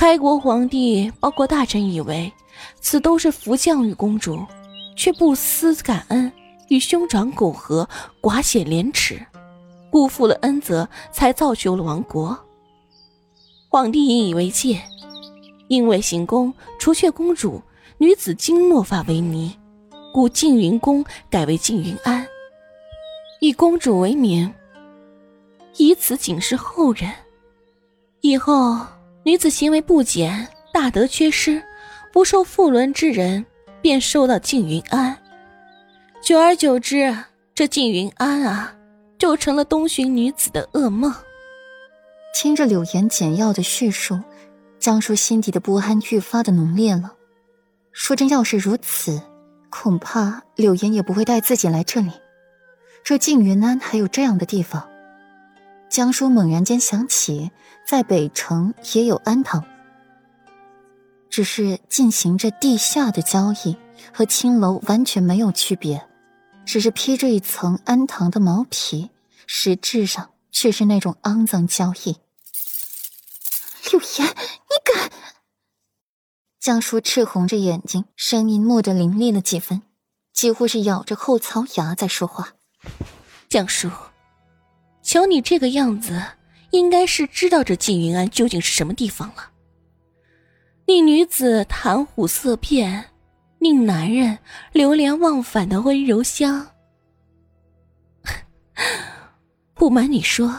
开国皇帝包括大臣以为此都是福降与公主，却不思感恩，与兄长苟合，寡显廉耻，辜负了恩泽，才造就了亡国。皇帝引以为戒，因为行宫除却公主，女子经诺发为尼，故静云宫改为静云庵，以公主为名，以此警示后人。以后女子行为不检，大德缺失，不受妇伦之人，便收到静云庵。久而久之，这静云庵啊，就成了东巡女子的噩梦。听着柳岩简要的叙述，江叔心底的不安愈发的浓烈了。说真，要是如此，恐怕柳岩也不会带自己来这里。这静云庵还有这样的地方。江叔猛然间想起，在北城也有安堂，只是进行着地下的交易，和青楼完全没有区别，只是披着一层安堂的毛皮，实质上却是那种肮脏交易。柳岩，你敢！江叔赤红着眼睛，声音蓦地凌厉了几分，几乎是咬着后槽牙在说话。江叔。瞧你这个样子，应该是知道这静云庵究竟是什么地方了。令女子谈虎色变，令男人流连忘返的温柔乡。不瞒你说，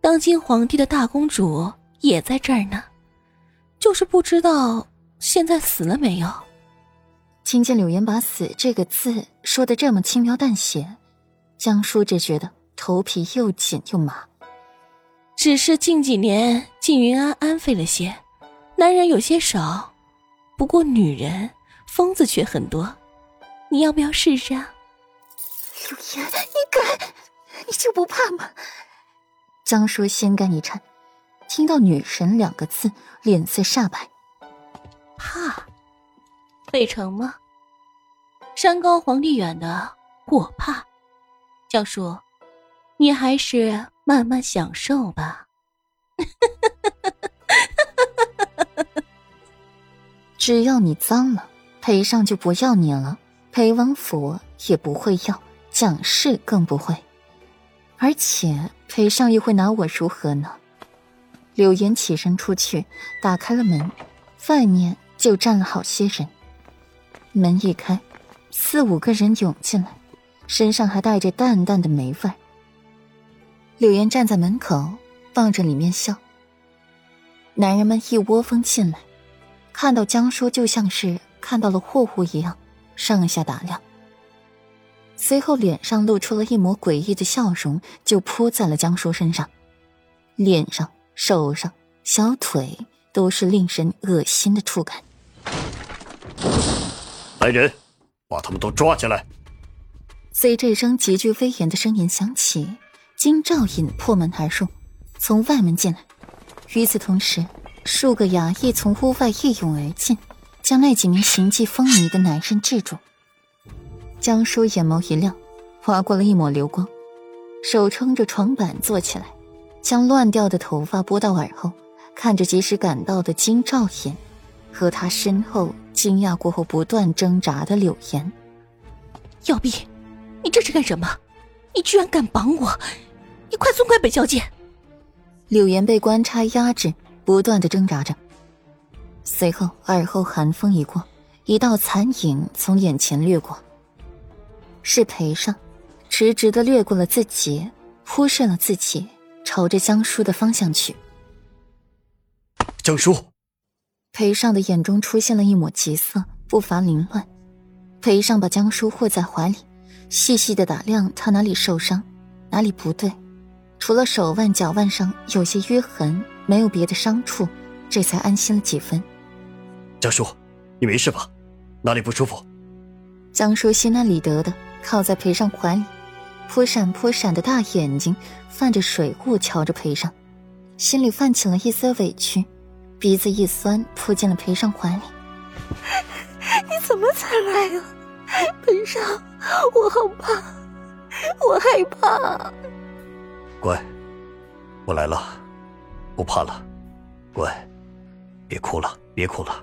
当今皇帝的大公主也在这儿呢，就是不知道现在死了没有。听见柳岩把“死”这个字说的这么轻描淡写，江叔只觉得。头皮又紧又麻。只是近几年靳云安安分了些，男人有些少，不过女人疯子却很多。你要不要试试啊？柳岩，你敢？你就不怕吗？江叔心肝一颤，听到“女神”两个字，脸色煞白。怕？北城吗？山高皇帝远的，我怕。江叔。你还是慢慢享受吧。只要你脏了，裴尚就不要你了，裴王府也不会要，蒋氏更不会。而且裴尚又会拿我如何呢？柳岩起身出去，打开了门，外面就站了好些人。门一开，四五个人涌进来，身上还带着淡淡的霉味儿。柳岩站在门口，望着里面笑。男人们一窝蜂进来，看到江叔就像是看到了货物一样，上下打量。随后脸上露出了一抹诡异的笑容，就扑在了江叔身上，脸上、手上、小腿都是令人恶心的触感。来人，把他们都抓起来！随着这声极具威严的声音响起。金兆尹破门而入，从外门进来。与此同时，数个衙役从屋外一涌而进，将那几名行迹风靡的男人制住。江叔眼眸一亮，划过了一抹流光，手撑着床板坐起来，将乱掉的头发拨到耳后，看着及时赶到的金兆尹和他身后惊讶过后不断挣扎的柳岩。耀碧，你这是干什么？你居然敢绑我！你快松开本小姐！柳岩被官差压制，不断的挣扎着。随后，耳后寒风一过，一道残影从眼前掠过。是裴尚，直直的掠过了自己，忽视了自己，朝着江叔的方向去。江叔，裴尚的眼中出现了一抹急色，步伐凌乱。裴尚把江叔护在怀里，细细的打量他哪里受伤，哪里不对。除了手腕、脚腕上有些淤痕，没有别的伤处，这才安心了几分。江叔，你没事吧？哪里不舒服？江叔心安理得的靠在裴尚怀里，扑闪扑闪的大眼睛泛着水雾瞧着裴尚，心里泛起了一丝委屈，鼻子一酸，扑进了裴尚怀里。你怎么才来呀？本少，我好怕，我害怕。乖，我来了，不怕了，乖。别哭了，别哭了。